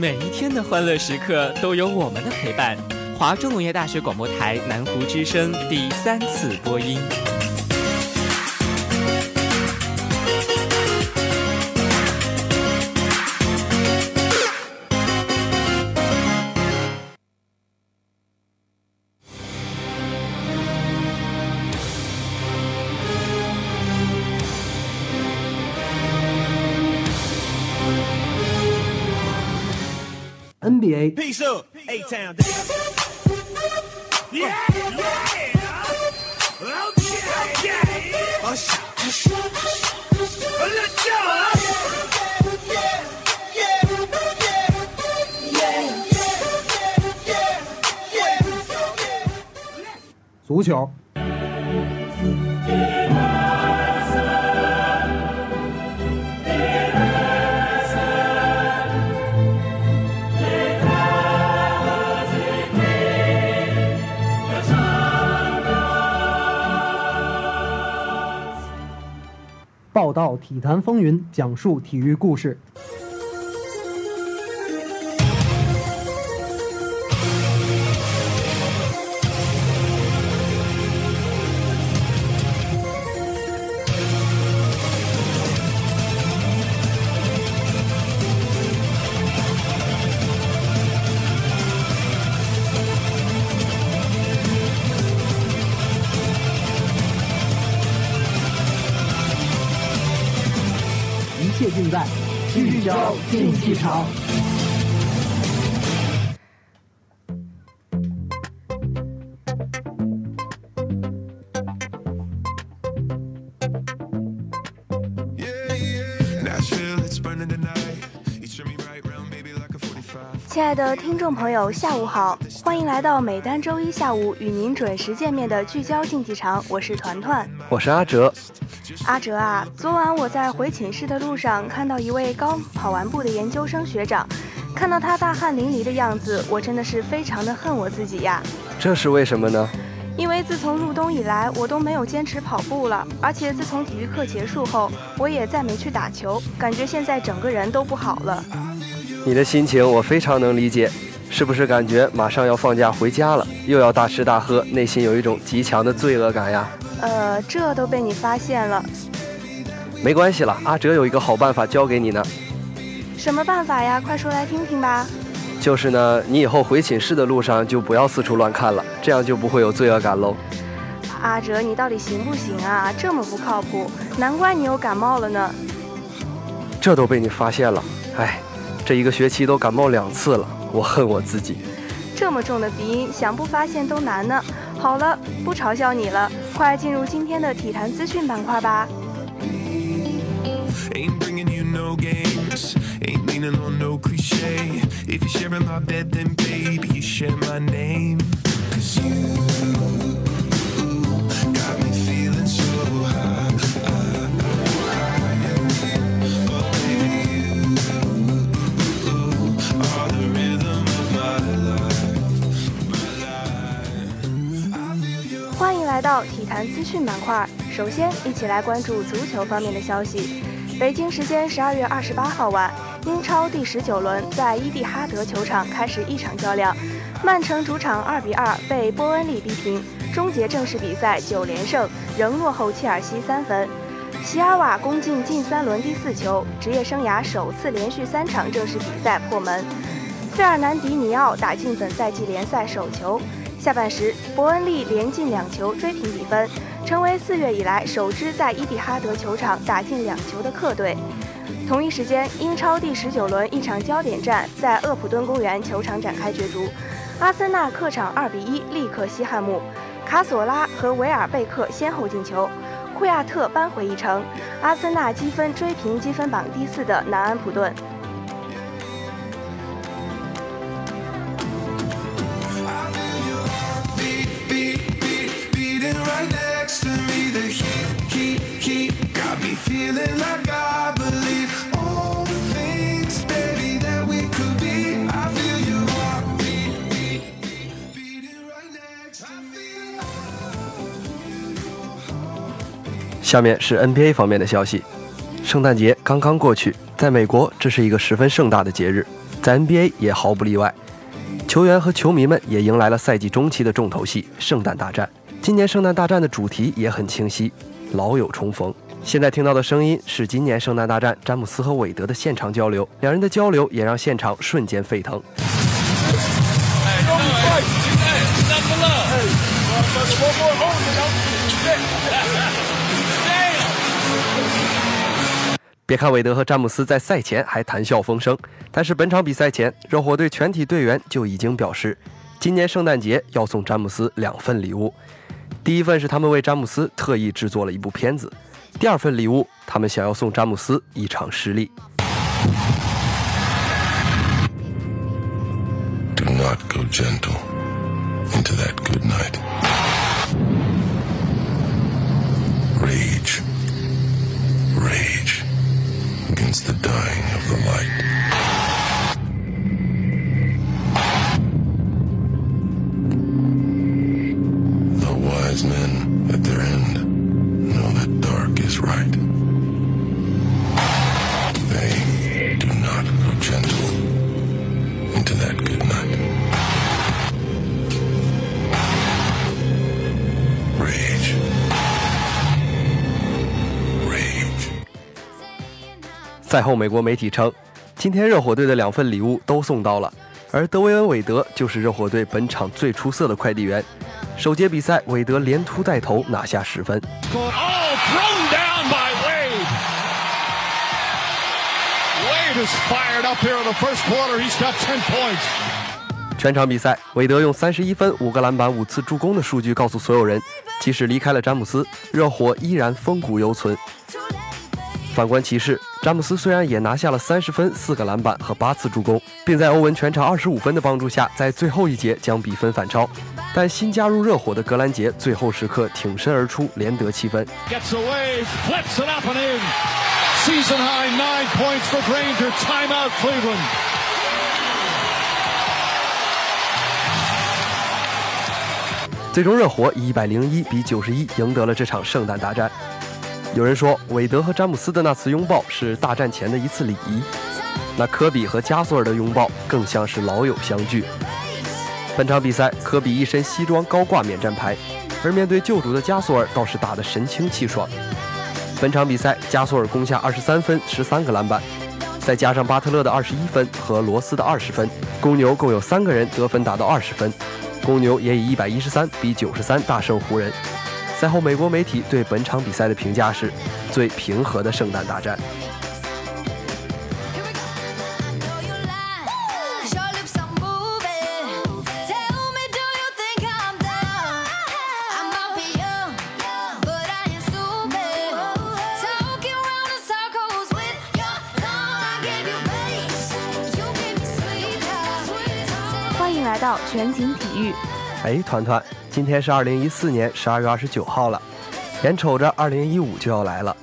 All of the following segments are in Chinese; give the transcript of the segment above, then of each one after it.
每一天的欢乐时刻都有我们的陪伴。华中农业大学广播台南湖之声第三次播音。Go. 足球，报道体坛风云，讲述体育故事。竞技场。亲爱的听众朋友，下午好，欢迎来到每单周一下午与您准时见面的聚焦竞技场，我是团团。我是阿哲。阿哲啊，昨晚我在回寝室的路上看到一位刚跑完步的研究生学长，看到他大汗淋漓的样子，我真的是非常的恨我自己呀。这是为什么呢？因为自从入冬以来，我都没有坚持跑步了，而且自从体育课结束后，我也再没去打球，感觉现在整个人都不好了。你的心情我非常能理解，是不是感觉马上要放假回家了，又要大吃大喝，内心有一种极强的罪恶感呀？呃，这都被你发现了，没关系了，阿哲有一个好办法教给你呢，什么办法呀？快说来听听吧。就是呢，你以后回寝室的路上就不要四处乱看了，这样就不会有罪恶感喽。阿哲，你到底行不行啊？这么不靠谱，难怪你又感冒了呢。这都被你发现了，哎，这一个学期都感冒两次了，我恨我自己。这么重的鼻音，想不发现都难呢。好了，不嘲笑你了，快进入今天的体坛资讯板块吧。欢迎来到。坛资讯板块。首先，一起来关注足球方面的消息。北京时间十二月二十八号晚，英超第十九轮在伊蒂哈德球场开始一场较量，曼城主场二比二被波恩利逼平，终结正式比赛九连胜，仍落后切尔西三分。席尔瓦攻进近三轮第四球，职业生涯首次连续三场正式比赛破门。费尔南迪尼奥打进本赛季联赛首球。下半时，伯恩利连进两球追平比分，成为四月以来首支在伊蒂哈德球场打进两球的客队。同一时间，英超第十九轮一场焦点战在厄普敦公园球场展开角逐，阿森纳客场二比一力克西汉姆，卡索拉和维尔贝克先后进球，库亚特扳回一城，阿森纳积分追平积分榜第四的南安普顿。下面是 nba 方面的消息。圣诞节刚刚过去在美国这是一个十分盛大的节日。在 nba 也毫不例外。球员和球迷们也迎来了赛季中期的重头戏圣诞大战。今年圣诞大战的主题也很清晰，老友重逢。现在听到的声音是今年圣诞大战詹姆斯和韦德的现场交流，两人的交流也让现场瞬间沸腾。别看韦德和詹姆斯在赛前还谈笑风生，但是本场比赛前，热火队全体队员就已经表示，今年圣诞节要送詹姆斯两份礼物。第一份是他们为詹姆斯特意制作了一部片子，第二份礼物，他们想要送詹姆斯一场失利。Do not go gentle into that good night. Rage. Rage against the dying of the light. Right. They do not go gentle into that good night. Rage. Rage. 赛后，美国媒体称，今天热火队的两份礼物都送到了，而德维恩·韦德就是热火队本场最出色的快递员。首节比赛，韦德连突带投拿下十分。Oh, Fired up here in the first quarter. He's got ten points. 全场比赛，韦德用三十一分、五个篮板、五次助攻的数据告诉所有人，即使离开了詹姆斯，热火依然风骨犹存。反观骑士，詹姆斯虽然也拿下了三十分、四个篮板和八次助攻，并在欧文全场二十五分的帮助下，在最后一节将比分反超，但新加入热火的格兰杰最后时刻挺身而出，连得七分。Gets away, flips it up and in. Season high nine points for Granger. Timeout, Cleveland. 最终，热火以一百零一比九十一赢得了这场圣诞大战。有人说，韦德和詹姆斯的那次拥抱是大战前的一次礼仪，那科比和加索尔的拥抱更像是老友相聚。本场比赛，科比一身西装高挂免战牌，而面对救主的加索尔倒是打得神清气爽。本场比赛，加索尔攻下二十三分、十三个篮板，再加上巴特勒的二十一分和罗斯的二十分，公牛共有三个人得分达到二十分。公牛也以一百一十三比九十三大胜湖人。赛后，美国媒体对本场比赛的评价是最平和的圣诞大战。全景体育。哎，团团，今天是二零一四年十二月二十九号了，眼瞅着二零一五就要来了。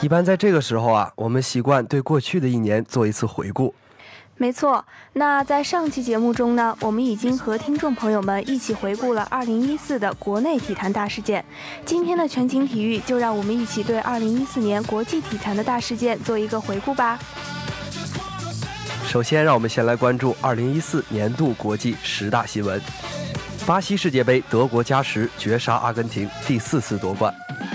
一般在这个时候啊，我们习惯对过去的一年做一次回顾。没错，那在上期节目中呢，我们已经和听众朋友们一起回顾了2014的国内体坛大事件。今天的全景体育就让我们一起对2014年国际体坛的大事件做一个回顾吧。首先，让我们先来关注二零一四年度国际十大新闻。巴西世界杯，德国加时绝杀阿根廷，第四次夺冠。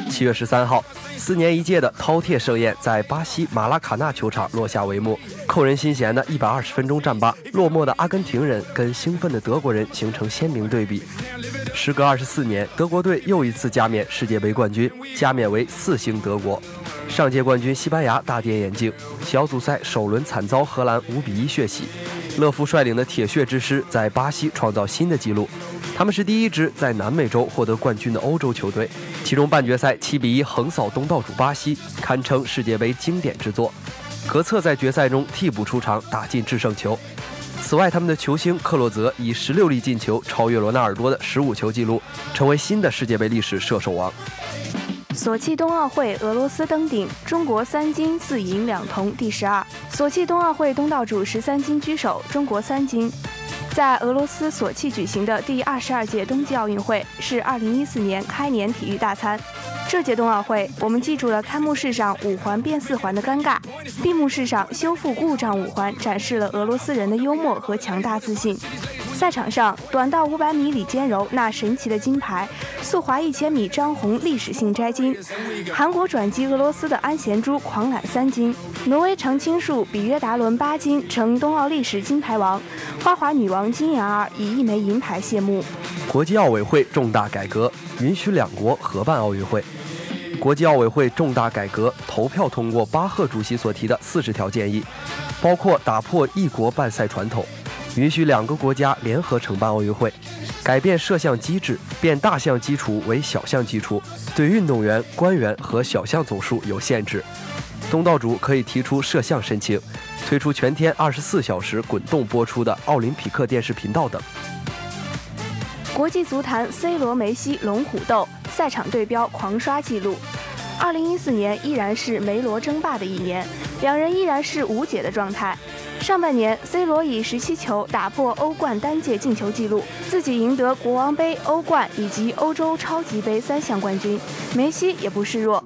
七月十三号，四年一届的饕餮盛宴在巴西马拉卡纳球场落下帷幕。扣人心弦的一百二十分钟战罢，落寞的阿根廷人跟兴奋的德国人形成鲜明对比。时隔二十四年，德国队又一次加冕世界杯冠军，加冕为四星德国。上届冠军西班牙大跌眼镜，小组赛首轮惨遭荷兰五比一血洗。勒夫率领的铁血之师在巴西创造新的纪录，他们是第一支在南美洲获得冠军的欧洲球队。其中半决赛七比一横扫东道主巴西，堪称世界杯经典之作。格策在决赛中替补出场，打进制胜球。此外，他们的球星克洛泽以十六粒进球超越罗纳尔多的十五球纪录，成为新的世界杯历史射手王。索契冬奥会，俄罗斯登顶，中国三金四银两铜，第十二。索契冬奥会东道主十三金居首，中国三金。在俄罗斯索契举行的第二十二届冬季奥运会是二零一四年开年体育大餐。这届冬奥会，我们记住了开幕式上五环变四环的尴尬，闭幕式上修复故障五环，展示了俄罗斯人的幽默和强大自信。赛场上，短道500米李坚柔那神奇的金牌，速滑1000米张红历史性摘金，韩国转击俄罗斯的安贤洙狂揽三金，挪威常青树比约达伦八金，成冬奥历史金牌王，花滑女王金妍儿以一枚银牌谢幕。国际奥委会重大改革，允许两国合办奥运会。国际奥委会重大改革，投票通过巴赫主席所提的四十条建议，包括打破一国办赛传统，允许两个国家联合承办奥运会，改变摄像机制，变大项基础为小项基础，对运动员、官员和小项总数有限制。东道主可以提出摄像申请，推出全天二十四小时滚动播出的奥林匹克电视频道等。国际足坛 C 罗、梅西龙虎斗，赛场对标狂刷纪录。二零一四年依然是梅罗争霸的一年，两人依然是无解的状态。上半年，C 罗以十七球打破欧冠单届进球纪录，自己赢得国王杯、欧冠以及欧洲超级杯三项冠军。梅西也不示弱，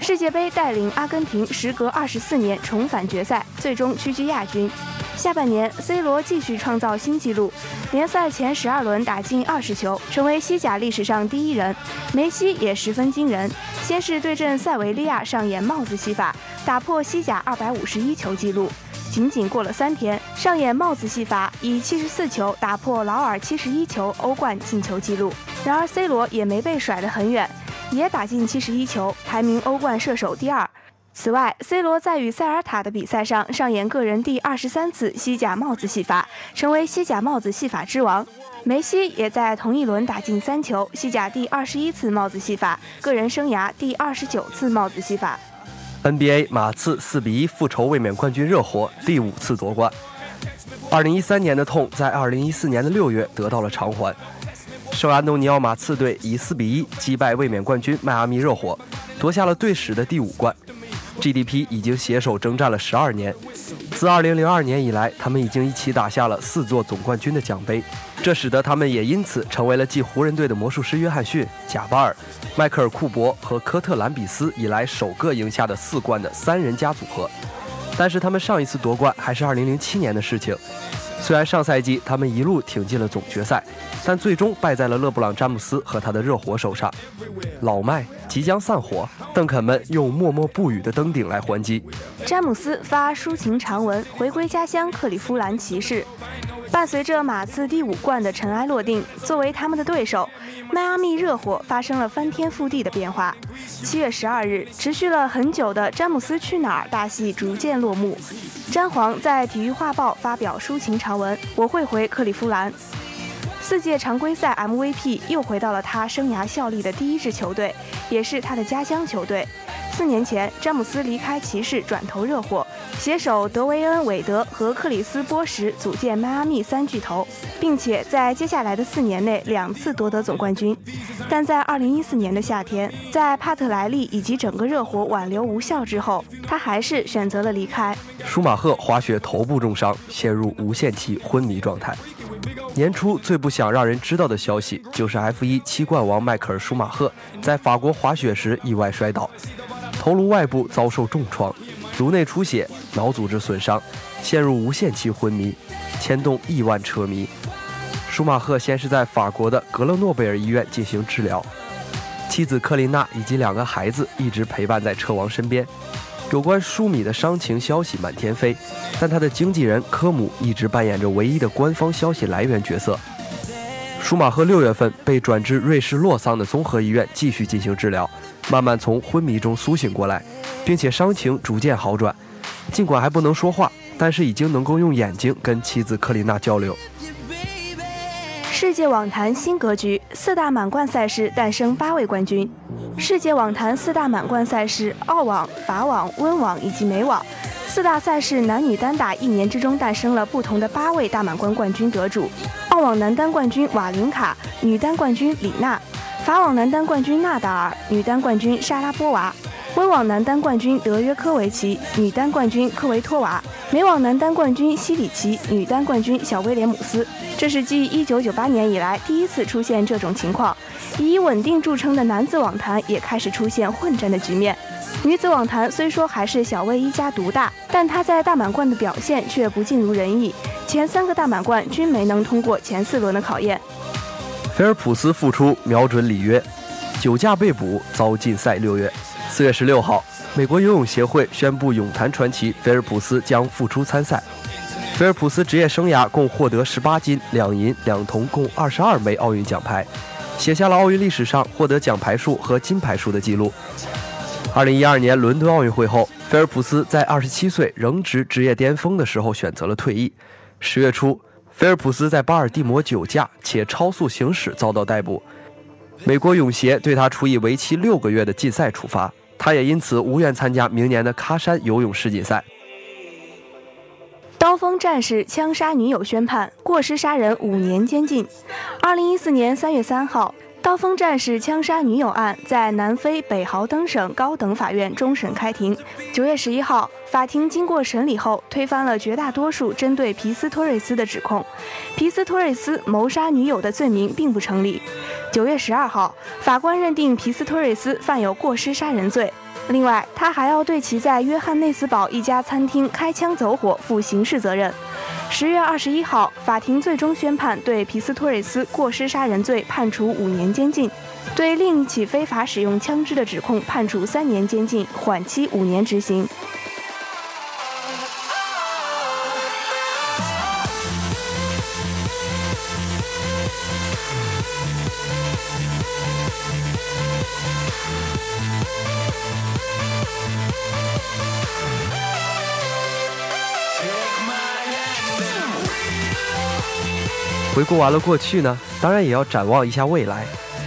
世界杯带领阿根廷时隔二十四年重返决赛，最终屈居亚军。下半年，C 罗继续创造新纪录，联赛前十二轮打进二十球，成为西甲历史上第一人。梅西也十分惊人，先是对阵塞维利亚上演帽子戏法，打破西甲二百五十一球纪录。仅仅过了三天，上演帽子戏法，以七十四球打破劳尔七十一球欧冠进球纪录。然而，C 罗也没被甩得很远，也打进七十一球，排名欧冠射手第二。此外，C 罗在与塞尔塔的比赛上上演个人第二十三次西甲帽子戏法，成为西甲帽子戏法之王。梅西也在同一轮打进三球，西甲第二十一次帽子戏法，个人生涯第二十九次帽子戏法。NBA 马刺四比一复仇卫冕冠军热火，第五次夺冠。二零一三年的痛在二零一四年的六月得到了偿还。圣安东尼奥马刺队以四比一击败卫冕冠军迈阿密热火，夺下了队史的第五冠。GDP 已经携手征战了十二年，自二零零二年以来，他们已经一起打下了四座总冠军的奖杯，这使得他们也因此成为了继湖人队的魔术师约翰逊、贾巴尔、迈克尔库珀和科特兰比斯以来首个赢下的四冠的三人加组合。但是他们上一次夺冠还是2007年的事情。虽然上赛季他们一路挺进了总决赛，但最终败在了勒布朗·詹姆斯和他的热火手上。老麦即将散伙，邓肯们用默默不语的登顶来还击。詹姆斯发抒情长文回归家乡克利夫兰骑士。伴随着马刺第五冠的尘埃落定，作为他们的对手，迈阿密热火发生了翻天覆地的变化。七月十二日，持续了很久的詹姆斯去哪儿大戏逐渐落幕。詹皇在《体育画报》发表抒情长文：“我会回克利夫兰。”四届常规赛 MVP 又回到了他生涯效力的第一支球队，也是他的家乡球队。四年前，詹姆斯离开骑士，转投热火，携手德维恩·韦德和克里斯·波什组建迈阿密三巨头，并且在接下来的四年内两次夺得总冠军。但在2014年的夏天，在帕特莱利以及整个热火挽留无效之后，他还是选择了离开。舒马赫滑雪头部重伤，陷入无限期昏迷状态。年初最不想让人知道的消息，就是 F1 七冠王迈克尔·舒马赫在法国滑雪时意外摔倒，头颅外部遭受重创，颅内出血，脑组织损伤，陷入无限期昏迷，牵动亿万车迷。舒马赫先是在法国的格勒诺贝尔医院进行治疗，妻子克琳娜以及两个孩子一直陪伴在车王身边。有关舒米的伤情消息满天飞，但他的经纪人科姆一直扮演着唯一的官方消息来源角色。舒马赫六月份被转至瑞士洛桑的综合医院继续进行治疗，慢慢从昏迷中苏醒过来，并且伤情逐渐好转。尽管还不能说话，但是已经能够用眼睛跟妻子克琳娜交流。世界网坛新格局，四大满贯赛事诞生八位冠军。世界网坛四大满贯赛事：澳网、法网、温网以及美网。四大赛事男女单打一年之中诞生了不同的八位大满贯冠军得主。澳网男单冠军瓦林卡，女单冠军李娜；法网男单冠军纳达尔，女单冠军莎拉波娃；温网男单冠军德约科维奇，女单冠军科维托娃；美网男单冠军西里奇，女单冠军小威廉姆斯。这是继1998年以来第一次出现这种情况，以稳定著称的男子网坛也开始出现混战的局面。女子网坛虽说还是小威一家独大，但她在大满贯的表现却不尽如人意，前三个大满贯均没能通过前四轮的考验。菲尔普斯复出，瞄准里约，酒驾被捕，遭禁赛六月。四月十六号，美国游泳协会宣布泳坛传奇菲尔普斯将复出参赛。菲尔普斯职业生涯共获得十八金、两银、两铜，共二十二枚奥运奖牌，写下了奥运历史上获得奖牌数和金牌数的记录。二零一二年伦敦奥运会后，菲尔普斯在二十七岁仍值职业巅峰的时候选择了退役。十月初，菲尔普斯在巴尔的摩酒驾且超速行驶遭到逮捕，美国泳协对他处以为期六个月的禁赛处罚，他也因此无缘参加明年的喀山游泳世锦赛。刀锋战士枪杀女友宣判，过失杀人五年监禁。二零一四年三月三号，刀锋战士枪杀女友案在南非北豪登省高等法院终审开庭。九月十一号，法庭经过审理后，推翻了绝大多数针对皮斯托瑞斯的指控，皮斯托瑞斯谋杀女友的罪名并不成立。九月十二号，法官认定皮斯托瑞斯犯有过失杀人罪。另外，他还要对其在约翰内斯堡一家餐厅开枪走火负刑事责任。十月二十一号，法庭最终宣判对皮斯托瑞斯过失杀人罪判处五年监禁，对另一起非法使用枪支的指控判处三年监禁，缓期五年执行。回顾完了过去呢，当然也要展望一下未来。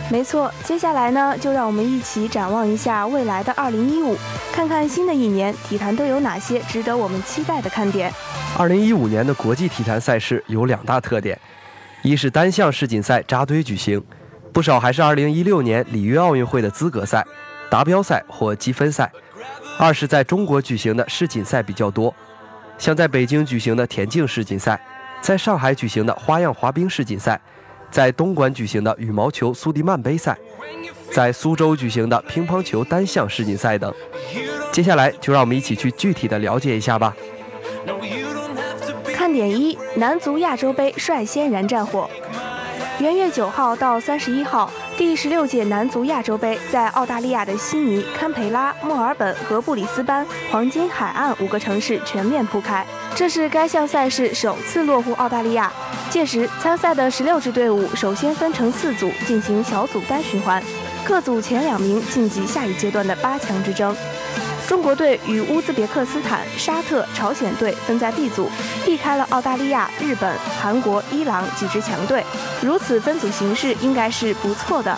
没错，接下来呢，就让我们一起展望一下未来的二零一五，看看新的一年体坛都有哪些值得我们期待的看点。二零一五年的国际体坛赛事有两大特点，一是单项世锦赛扎堆举行，不少还是二零一六年里约奥运会的资格赛、达标赛或积分赛；二是在中国举行的世锦赛比较多，像在北京举行的田径世锦赛，在上海举行的花样滑冰世锦赛，在东莞举行的羽毛球苏迪曼杯赛，在苏州举行的乒乓球单项世锦赛等。接下来就让我们一起去具体的了解一下吧。看点一：男足亚洲杯率先燃战火。元月九号到三十一号，第十六届男足亚洲杯在澳大利亚的悉尼、堪培拉、墨尔本和布里斯班、黄金海岸五个城市全面铺开。这是该项赛事首次落户澳大利亚。届时，参赛的十六支队伍首先分成四组进行小组单循环，各组前两名晋级下一阶段的八强之争。中国队与乌兹别克斯坦、沙特、朝鲜队分在 B 组，避开了澳大利亚、日本、韩国、伊朗几支强队。如此分组形势应该是不错的。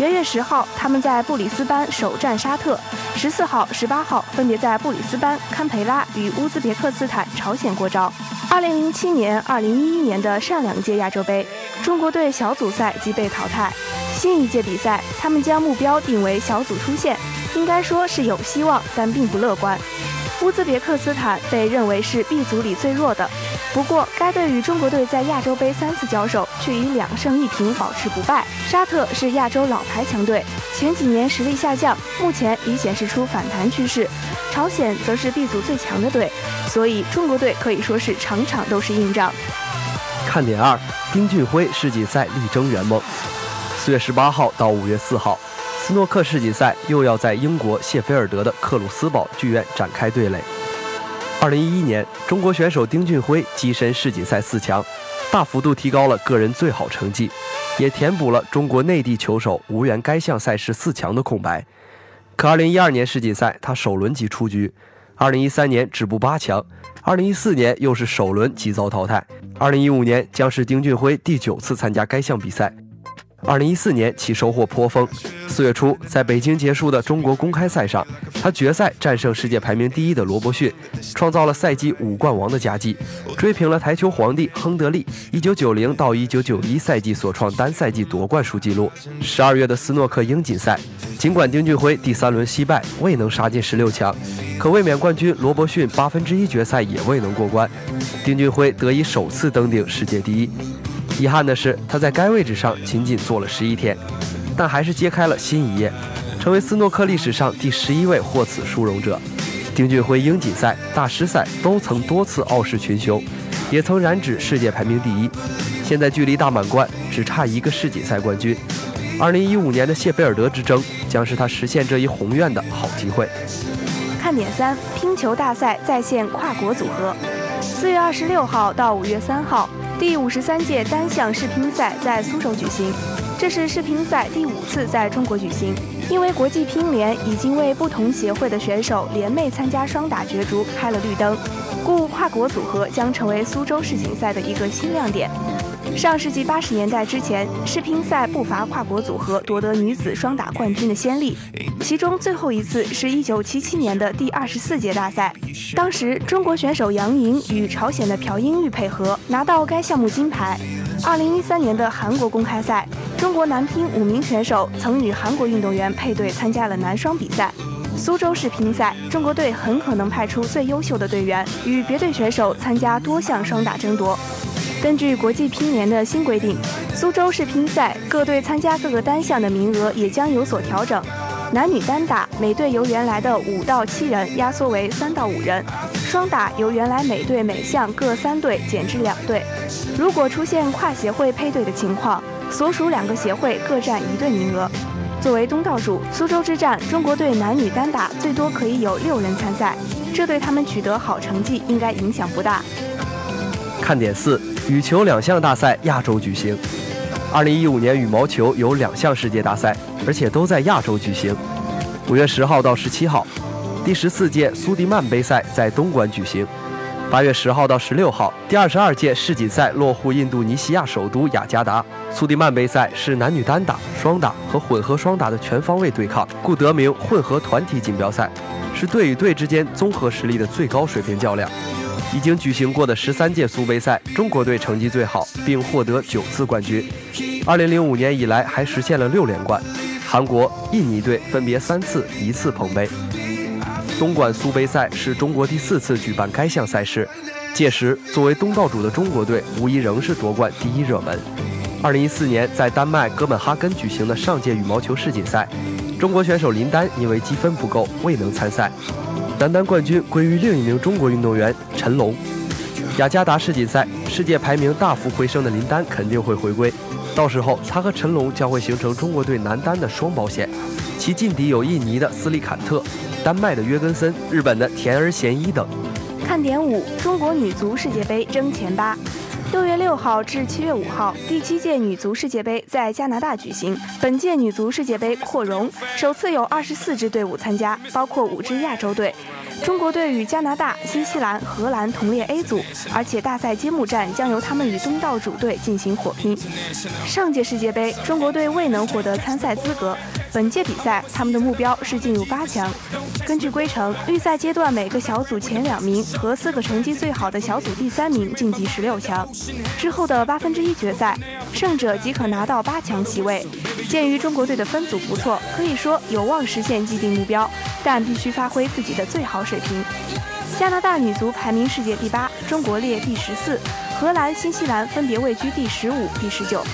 元月十号，他们在布里斯班首战沙特；十四号、十八号分别在布里斯班、堪培拉与乌兹别克斯坦、朝鲜过招。二零零七年、二零一一年的上两届亚洲杯，中国队小组赛即被淘汰。新一届比赛，他们将目标定为小组出线，应该说是有希望，但并不乐观。乌兹别克斯坦被认为是 B 组里最弱的，不过该队与中国队在亚洲杯三次交手，却以两胜一平保持不败。沙特是亚洲老牌强队，前几年实力下降，目前已显示出反弹趋势。朝鲜则是 B 组最强的队，所以中国队可以说是场场都是硬仗。看点二：丁俊晖世锦赛力争圆梦。四月十八号到五月四号，斯诺克世锦赛又要在英国谢菲尔德的克鲁斯堡剧院展开对垒。二零一一年，中国选手丁俊晖跻身世锦赛四强，大幅度提高了个人最好成绩，也填补了中国内地球手无缘该项赛事四强的空白。可二零一二年世锦赛他首轮即出局，二零一三年止步八强，二零一四年又是首轮即遭淘汰，二零一五年将是丁俊晖第九次参加该项比赛。二零一四年其收获颇丰，四月初在北京结束的中国公开赛上，他决赛战胜世界排名第一的罗伯逊，创造了赛季五冠王的佳绩，追平了台球皇帝亨德利一九九零到一九九一赛季所创单赛季夺冠数纪录。十二月的斯诺克英锦赛，尽管丁俊晖第三轮惜败，未能杀进十六强，可卫冕冠军罗伯逊八分之一决赛也未能过关，丁俊晖得以首次登顶世界第一。遗憾的是，他在该位置上仅仅坐了十一天。但还是揭开了新一页，成为斯诺克历史上第十一位获此殊荣者。丁俊晖英锦赛、大师赛都曾多次傲视群雄，也曾染指世界排名第一。现在距离大满贯只差一个世锦赛冠军。二零一五年的谢菲尔德之争将是他实现这一宏愿的好机会。看点三：乒球大赛再现跨国组合。四月二十六号到五月三号，第五十三届单项世乒赛在苏州举行。这是世乒赛第五次在中国举行，因为国际乒联已经为不同协会的选手联袂参加双打角逐开了绿灯，故跨国组合将成为苏州世锦赛的一个新亮点。上世纪八十年代之前，世乒赛不乏跨国组合夺得女子双打冠军的先例，其中最后一次是一九七七年的第二十四届大赛，当时中国选手杨莹与朝鲜的朴英玉配合拿到该项目金牌。二零一三年的韩国公开赛，中国男乒五名选手曾与韩国运动员配对参加了男双比赛。苏州世乒赛，中国队很可能派出最优秀的队员，与别队选手参加多项双打争夺。根据国际乒联的新规定，苏州世乒赛各队参加各个单项的名额也将有所调整。男女单打每队由原来的五到七人压缩为三到五人，双打由原来每队每项各三队减至两队。如果出现跨协会配对的情况，所属两个协会各占一队名额。作为东道主，苏州之战中国队男女单打最多可以有六人参赛，这对他们取得好成绩应该影响不大。看点四：羽球两项大赛亚洲举行。二零一五年羽毛球有两项世界大赛，而且都在亚洲举行。五月十号到十七号，第十四届苏迪曼杯赛在东莞举行。八月十号到十六号，第二十二届世锦赛落户印度尼西亚首都雅加达。苏迪曼杯赛是男女单打、双打和混合双打的全方位对抗，故得名混合团体锦标赛，是队与队之间综合实力的最高水平较量。已经举行过的十三届苏杯赛，中国队成绩最好，并获得九次冠军。二零零五年以来还实现了六连冠，韩国、印尼队分别三次一次捧杯。东莞苏杯赛是中国第四次举办该项赛事，届时作为东道主的中国队无疑仍是夺冠第一热门。二零一四年在丹麦哥本哈根举行的上届羽毛球世锦赛，中国选手林丹因为积分不够未能参赛。男单冠军归于另一名中国运动员陈龙。雅加达世锦赛，世界排名大幅回升的林丹肯定会回归，到时候他和陈龙将会形成中国队男单的双保险，其劲敌有印尼的斯利坎特、丹麦的约根森、日本的田儿贤一等。看点五：中国女足世界杯争前八。六月六号至七月五号，第七届女足世界杯在加拿大举行。本届女足世界杯扩容，首次有二十四支队伍参加，包括五支亚洲队。中国队与加拿大、新西兰、荷兰同列 A 组，而且大赛揭幕战将由他们与东道主队进行火拼。上届世界杯，中国队未能获得参赛资格，本届比赛他们的目标是进入八强。根据规程，预赛阶段每个小组前两名和四个成绩最好的小组第三名晋级十六强，之后的八分之一决赛，胜者即可拿到八强席位。鉴于中国队的分组不错，可以说有望实现既定目标，但必须发挥自己的最好水水平。加拿大女足排名世界第八，中国列第十四，荷兰、新西兰分别位居第十五、第十九。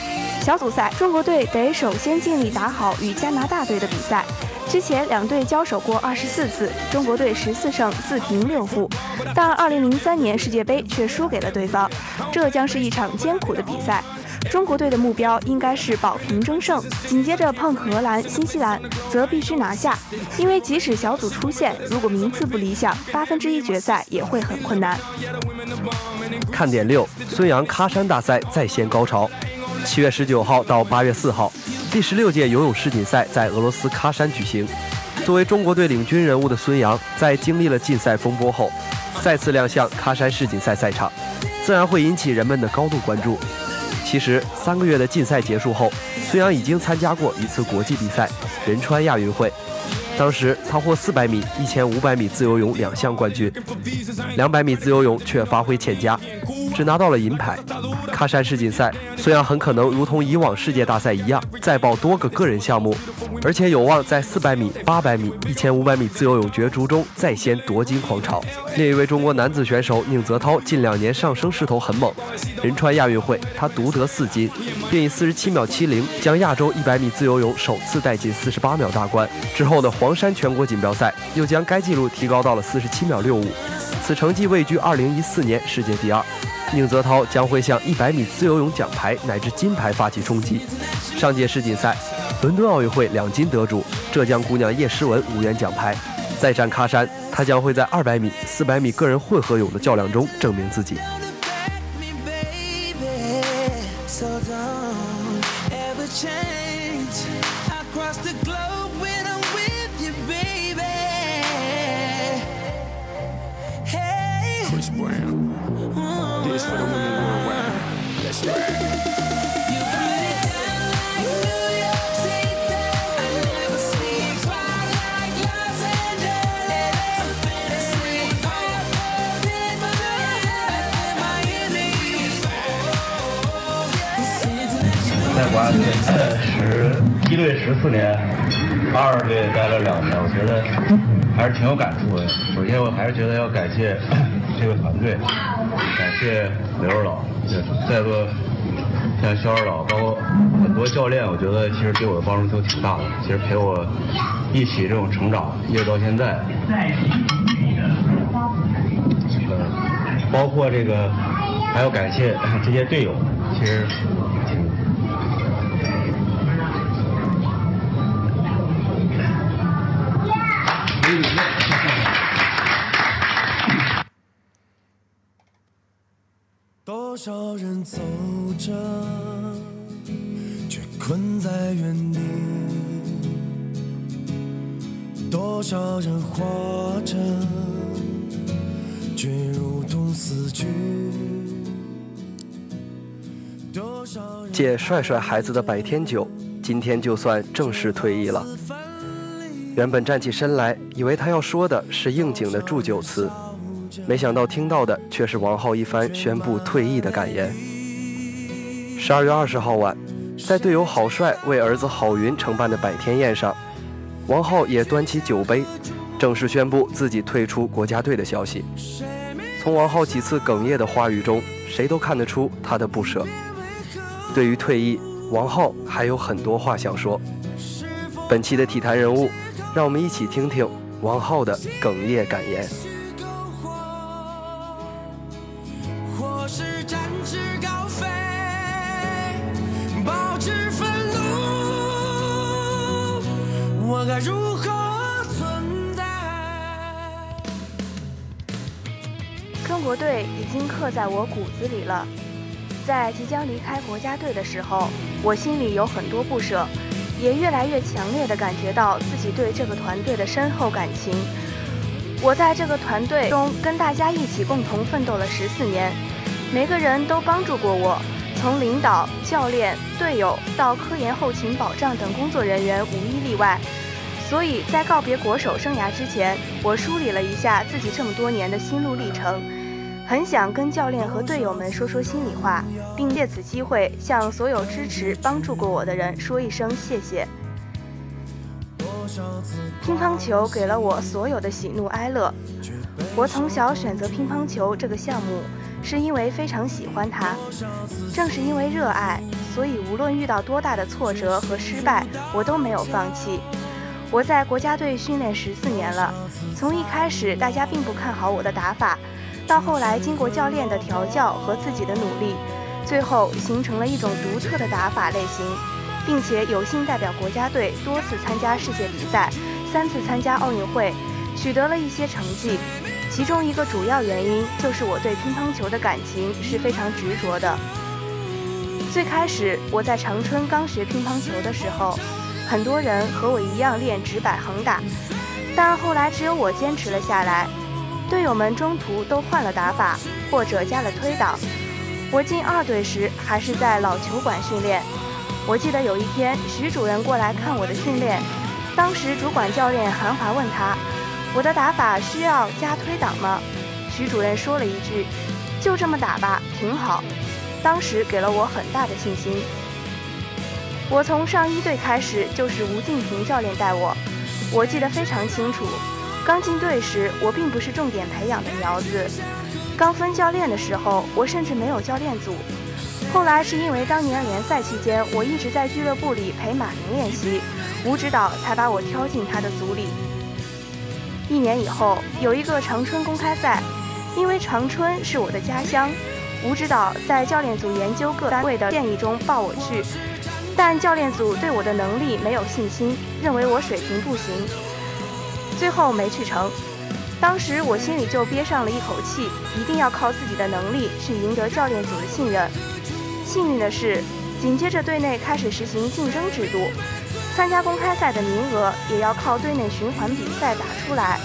小组赛，中国队得首先尽力打好与加拿大队的比赛。之前两队交手过二十四次，中国队十四胜四平六负，但二零零三年世界杯却输给了对方，这将是一场艰苦的比赛。中国队的目标应该是保平争胜，紧接着碰荷兰、新西兰，则必须拿下，因为即使小组出线，如果名次不理想，八分之一决赛也会很困难。看点六：孙杨喀山大赛再现高潮。七月十九号到八月四号，第十六届游泳世锦赛在俄罗斯喀山举行。作为中国队领军人物的孙杨，在经历了禁赛风波后，再次亮相喀山世锦赛赛场，自然会引起人们的高度关注。其实，三个月的禁赛结束后，孙杨已经参加过一次国际比赛——仁川亚运会。当时他获400米、1500米自由泳两项冠军，200米自由泳却发挥欠佳，只拿到了银牌。喀山世锦赛，孙杨很可能如同以往世界大赛一样，再报多个个人项目，而且有望在400米、800米、1500米自由泳角逐中再掀夺金狂潮。另一位中国男子选手宁泽涛近两年上升势头很猛，仁川亚运会他独得四金，并以四十七秒七零将亚洲一百米自由泳首次带进四十八秒大关。之后的黄山全国锦标赛又将该纪录提高到了四十七秒六五，此成绩位居二零一四年世界第二。宁泽涛将会向一百米自由泳奖牌乃至金牌发起冲击。上届世锦赛，伦敦奥运会两金得主浙江姑娘叶诗文无缘奖牌。再战喀山，她将会在二百米、四百米个人混合泳的较量中证明自己。Brown. is for the women 十一队十四年，二队待了两年，我觉得还是挺有感触的。首先，我还是觉得要感谢这个团队，谢刘指导，也在座像肖二老，包括很多教练，我觉得其实对我的帮助都挺大的。其实陪我一起这种成长，一直到现在。呃，包括这个还要感谢这些队友，其实少人走着，却困在原地；多少人活着，却如同死去。多少借帅帅孩子的百天酒，今天就算正式退役了。原本站起身来，以为他要说的是应景的祝酒词，没想到听到的却是王浩一番宣布退役的感言。十二月二十号晚，在队友郝帅为儿子郝云承办的百天宴上，王浩也端起酒杯，正式宣布自己退出国家队的消息。从王浩几次哽咽的话语中，谁都看得出他的不舍。对于退役，王浩还有很多话想说。本期的体坛人物，让我们一起听听王浩的哽咽感言。如何存在？中国队已经刻在我骨子里了。在即将离开国家队的时候，我心里有很多不舍，也越来越强烈地感觉到自己对这个团队的深厚感情。我在这个团队中跟大家一起共同奋斗了十四年，每个人都帮助过我，从领导、教练、队友到科研、后勤保障等工作人员无一例外。所以在告别国手生涯之前，我梳理了一下自己这么多年的心路历程。很想跟教练和队友们说说心里话，并借此机会向所有支持、帮助过我的人说一声谢谢。乒乓球给了我所有的喜怒哀乐。我从小选择乒乓球这个项目，是因为非常喜欢它。正是因为热爱，所以无论遇到多大的挫折和失败，我都没有放弃。我在国家队训练十四年了，从一开始大家并不看好我的打法。到后来，经过教练的调教和自己的努力，最后形成了一种独特的打法类型，并且有幸代表国家队多次参加世界比赛，三次参加奥运会，取得了一些成绩。其中一个主要原因就是我对乒乓球的感情是非常执着的。最开始我在长春刚学乒乓球的时候，很多人和我一样练直摆横打，但后来只有我坚持了下来。队友们中途都换了打法，或者加了推挡。我进二队时还是在老球馆训练。我记得有一天，徐主任过来看我的训练，当时主管教练韩华问他：“我的打法需要加推挡吗？”徐主任说了一句：“就这么打吧，挺好。”当时给了我很大的信心。我从上一队开始就是吴敬平教练带我，我记得非常清楚。刚进队时，我并不是重点培养的苗子。刚分教练的时候，我甚至没有教练组。后来是因为当年联赛期间，我一直在俱乐部里陪马林练习，吴指导才把我挑进他的组里。一年以后，有一个长春公开赛，因为长春是我的家乡，吴指导在教练组研究各单位的建议中报我去，但教练组对我的能力没有信心，认为我水平不行，最后没去成。当时我心里就憋上了一口气，一定要靠自己的能力去赢得教练组的信任。幸运的是，紧接着队内开始实行竞争制度，参加公开赛的名额也要靠队内循环比赛打出来。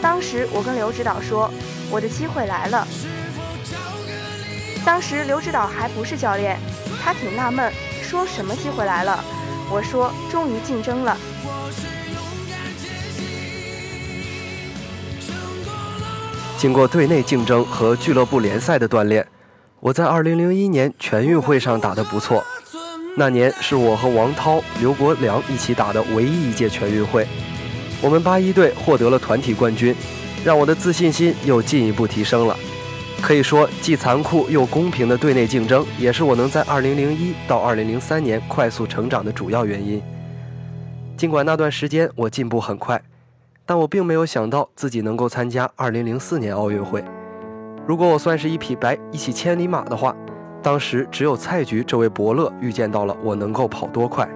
当时我跟刘指导说，我的机会来了。当时刘指导还不是教练，他挺纳闷，说什么机会来了？我说终于竞争了。经过队内竞争和俱乐部联赛的锻炼，我在2001年全运会上打得不错。那年是我和王涛、刘国梁一起打的唯一一届全运会，我们八一队获得了团体冠军，让我的自信心又进一步提升了。可以说，既残酷又公平的队内竞争，也是我能在2001到2003年快速成长的主要原因。尽管那段时间我进步很快。但我并没有想到自己能够参加2004年奥运会。如果我算是一匹白一匹千里马的话，当时只有蔡局这位伯乐预见到了我能够跑多快，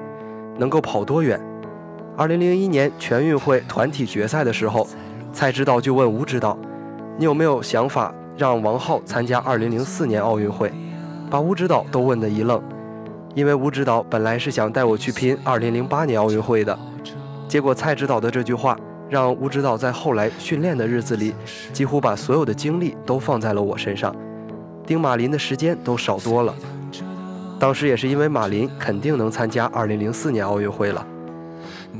能够跑多远。2001年全运会团体决赛的时候，蔡指导就问吴指导：“你有没有想法让王浩参加2004年奥运会？”把吴指导都问得一愣，因为吴指导本来是想带我去拼2008年奥运会的，结果蔡指导的这句话。让吴指导在后来训练的日子里，几乎把所有的精力都放在了我身上，盯马林的时间都少多了。当时也是因为马林肯定能参加2004年奥运会了，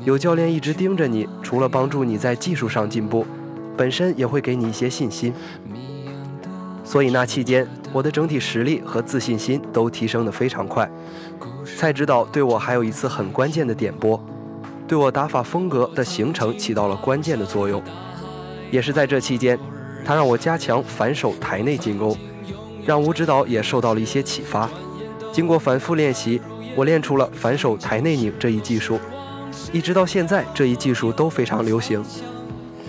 有教练一直盯着你，除了帮助你在技术上进步，本身也会给你一些信心。所以那期间，我的整体实力和自信心都提升得非常快。蔡指导对我还有一次很关键的点拨。对我打法风格的形成起到了关键的作用，也是在这期间，他让我加强反手台内进攻，让吴指导也受到了一些启发。经过反复练习，我练出了反手台内拧这一技术，一直到现在，这一技术都非常流行。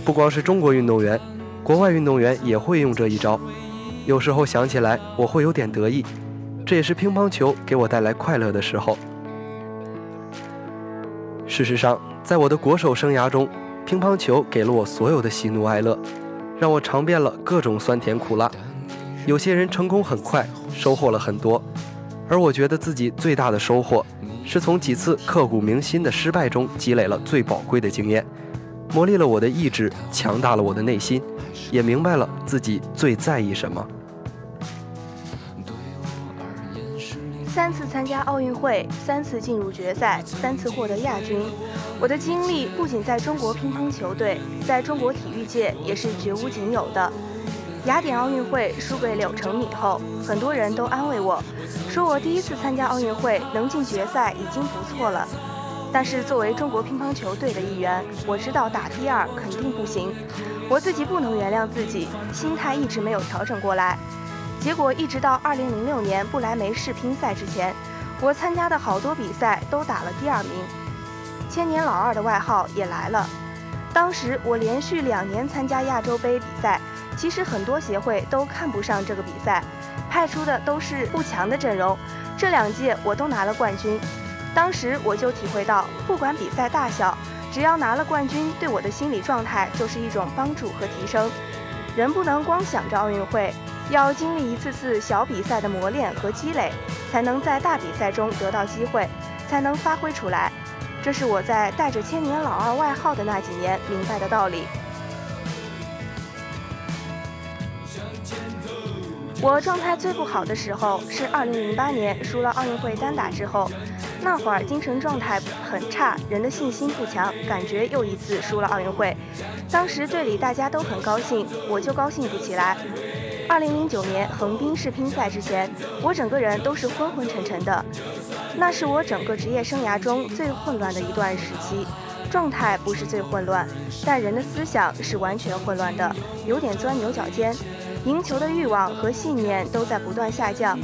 不光是中国运动员，国外运动员也会用这一招。有时候想起来，我会有点得意，这也是乒乓球给我带来快乐的时候。事实上，在我的国手生涯中，乒乓球给了我所有的喜怒哀乐，让我尝遍了各种酸甜苦辣。有些人成功很快，收获了很多，而我觉得自己最大的收获，是从几次刻骨铭心的失败中积累了最宝贵的经验，磨砺了我的意志，强大了我的内心，也明白了自己最在意什么。三次参加奥运会，三次进入决赛，三次获得亚军。我的经历不仅在中国乒乓球队，在中国体育界也是绝无仅有的。雅典奥运会输给柳成敏后，很多人都安慰我，说我第一次参加奥运会能进决赛已经不错了。但是作为中国乒乓球队的一员，我知道打第二肯定不行，我自己不能原谅自己，心态一直没有调整过来。结果一直到2006年不来梅世乒赛之前，我参加的好多比赛都打了第二名，千年老二的外号也来了。当时我连续两年参加亚洲杯比赛，其实很多协会都看不上这个比赛，派出的都是不强的阵容。这两届我都拿了冠军，当时我就体会到，不管比赛大小，只要拿了冠军，对我的心理状态就是一种帮助和提升。人不能光想着奥运会。要经历一次次小比赛的磨练和积累，才能在大比赛中得到机会，才能发挥出来。这是我在带着“千年老二”外号的那几年明白的道理。我状态最不好的时候是2008年输了奥运会单打之后，那会儿精神状态很差，人的信心不强，感觉又一次输了奥运会。当时队里大家都很高兴，我就高兴不起来。二零零九年横滨世乒赛之前，我整个人都是昏昏沉沉的，那是我整个职业生涯中最混乱的一段时期。状态不是最混乱，但人的思想是完全混乱的，有点钻牛角尖。赢球的欲望和信念都在不断下降。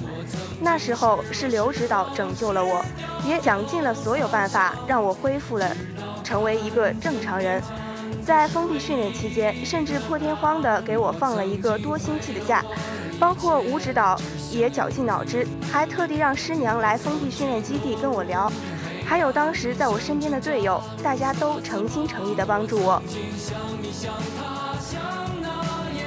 那时候是刘指导拯救了我，也想尽了所有办法让我恢复了，成为一个正常人。在封闭训练期间，甚至破天荒地给我放了一个多星期的假，包括吴指导也绞尽脑汁，还特地让师娘来封闭训练基地跟我聊，还有当时在我身边的队友，大家都诚心诚意地帮助我。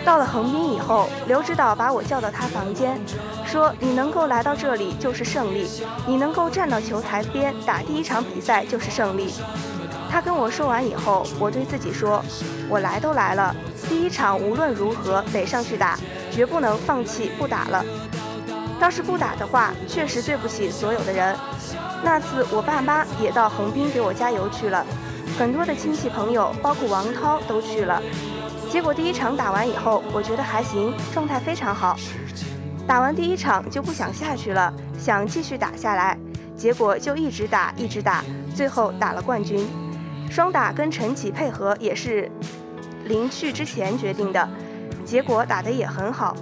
到了横滨以后，刘指导把我叫到他房间，说：“你能够来到这里就是胜利，你能够站到球台边打第一场比赛就是胜利。”他跟我说完以后，我对自己说：“我来都来了，第一场无论如何得上去打，绝不能放弃不打了。要是不打的话，确实对不起所有的人。”那次我爸妈也到横滨给我加油去了，很多的亲戚朋友，包括王涛都去了。结果第一场打完以后，我觉得还行，状态非常好。打完第一场就不想下去了，想继续打下来，结果就一直打一直打，最后打了冠军。双打跟陈启配合也是临去之前决定的，结果打得也很好。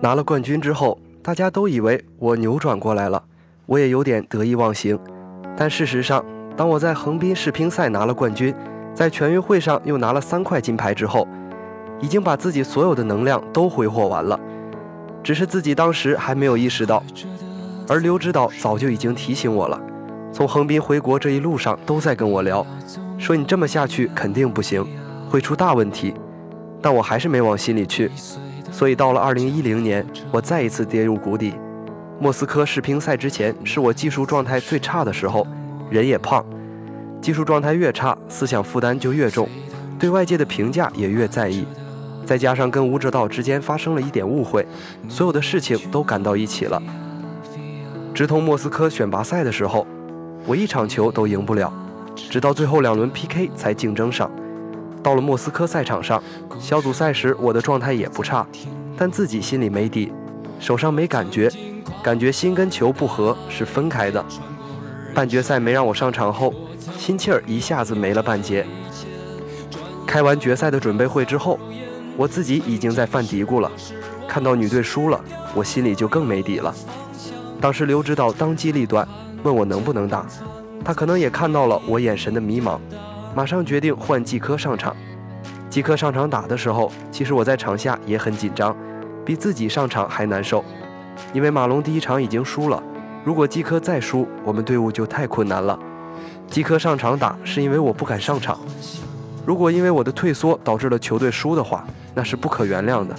拿了冠军之后，大家都以为我扭转过来了，我也有点得意忘形。但事实上，当我在横滨世乒赛拿了冠军，在全运会上又拿了三块金牌之后，已经把自己所有的能量都挥霍完了。只是自己当时还没有意识到，而刘指导早就已经提醒我了。从横滨回国这一路上都在跟我聊，说你这么下去肯定不行，会出大问题。但我还是没往心里去。所以到了2010年，我再一次跌入谷底。莫斯科世乒赛之前是我技术状态最差的时候，人也胖，技术状态越差，思想负担就越重，对外界的评价也越在意。再加上跟吴指导之间发生了一点误会，所有的事情都赶到一起了。直通莫斯科选拔赛的时候，我一场球都赢不了，直到最后两轮 PK 才竞争上。到了莫斯科赛场上，小组赛时我的状态也不差，但自己心里没底，手上没感觉，感觉心跟球不合是分开的。半决赛没让我上场后，心气儿一下子没了半截。开完决赛的准备会之后，我自己已经在犯嘀咕了。看到女队输了，我心里就更没底了。当时刘指导当机立断，问我能不能打，他可能也看到了我眼神的迷茫。马上决定换季科上场。季科上场打的时候，其实我在场下也很紧张，比自己上场还难受。因为马龙第一场已经输了，如果季科再输，我们队伍就太困难了。季科上场打是因为我不敢上场，如果因为我的退缩导致了球队输的话，那是不可原谅的。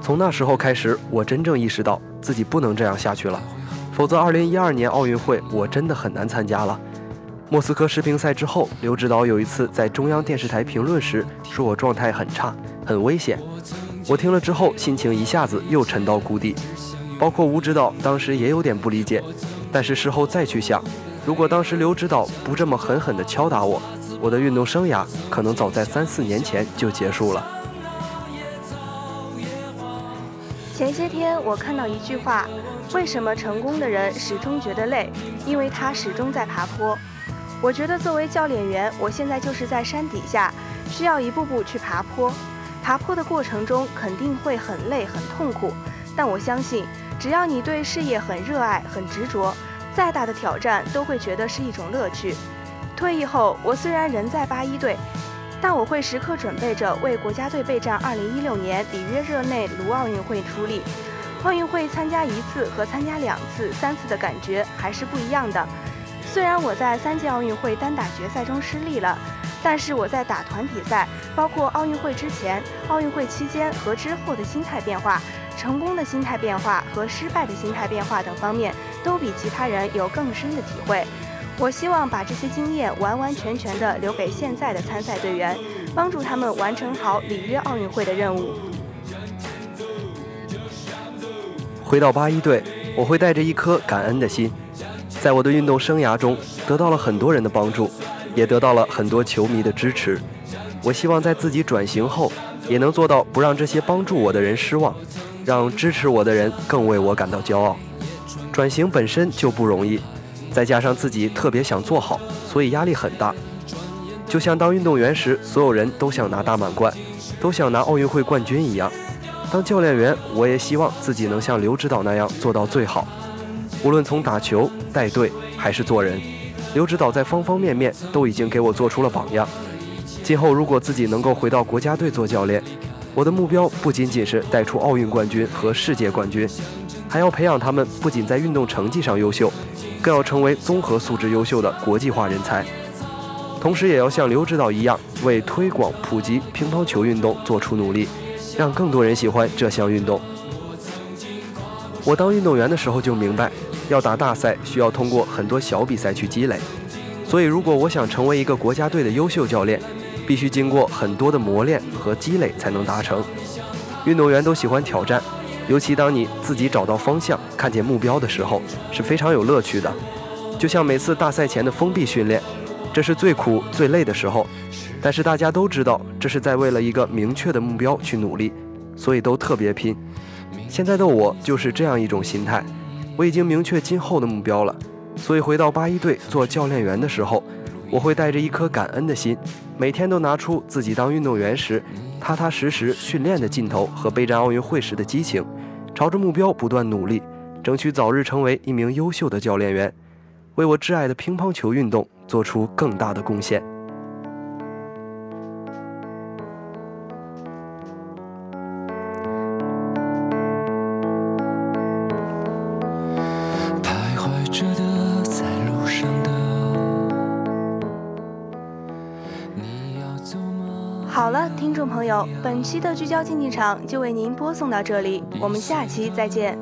从那时候开始，我真正意识到自己不能这样下去了，否则2012年奥运会我真的很难参加了。莫斯科世乒赛之后，刘指导有一次在中央电视台评论时说我状态很差，很危险。我听了之后，心情一下子又沉到谷底。包括吴指导当时也有点不理解，但是事后再去想，如果当时刘指导不这么狠狠地敲打我，我的运动生涯可能早在三四年前就结束了。前些天我看到一句话：为什么成功的人始终觉得累？因为他始终在爬坡。我觉得作为教练员，我现在就是在山底下，需要一步步去爬坡。爬坡的过程中肯定会很累、很痛苦，但我相信，只要你对事业很热爱、很执着，再大的挑战都会觉得是一种乐趣。退役后，我虽然人在八一队，但我会时刻准备着为国家队备战2016年里约热内卢奥运会出力。奥运会参加一次和参加两次、三次的感觉还是不一样的。虽然我在三届奥运会单打决赛中失利了，但是我在打团体赛，包括奥运会之前、奥运会期间和之后的心态变化、成功的心态变化和失败的心态变化等方面，都比其他人有更深的体会。我希望把这些经验完完全全的留给现在的参赛队员，帮助他们完成好里约奥运会的任务。回到八一队，我会带着一颗感恩的心。在我的运动生涯中，得到了很多人的帮助，也得到了很多球迷的支持。我希望在自己转型后，也能做到不让这些帮助我的人失望，让支持我的人更为我感到骄傲。转型本身就不容易，再加上自己特别想做好，所以压力很大。就像当运动员时，所有人都想拿大满贯，都想拿奥运会冠军一样。当教练员，我也希望自己能像刘指导那样做到最好。无论从打球、带队还是做人，刘指导在方方面面都已经给我做出了榜样。今后如果自己能够回到国家队做教练，我的目标不仅仅是带出奥运冠军和世界冠军，还要培养他们不仅在运动成绩上优秀，更要成为综合素质优秀的国际化人才。同时，也要像刘指导一样，为推广普及乒乓球运动做出努力，让更多人喜欢这项运动。我当运动员的时候就明白，要打大赛需要通过很多小比赛去积累，所以如果我想成为一个国家队的优秀教练，必须经过很多的磨练和积累才能达成。运动员都喜欢挑战，尤其当你自己找到方向、看见目标的时候，是非常有乐趣的。就像每次大赛前的封闭训练，这是最苦最累的时候，但是大家都知道这是在为了一个明确的目标去努力，所以都特别拼。现在的我就是这样一种心态，我已经明确今后的目标了，所以回到八一队做教练员的时候，我会带着一颗感恩的心，每天都拿出自己当运动员时踏踏实实训练的劲头和备战奥运会时的激情，朝着目标不断努力，争取早日成为一名优秀的教练员，为我挚爱的乒乓球运动做出更大的贡献。了，听众朋友，本期的聚焦竞技场就为您播送到这里，我们下期再见。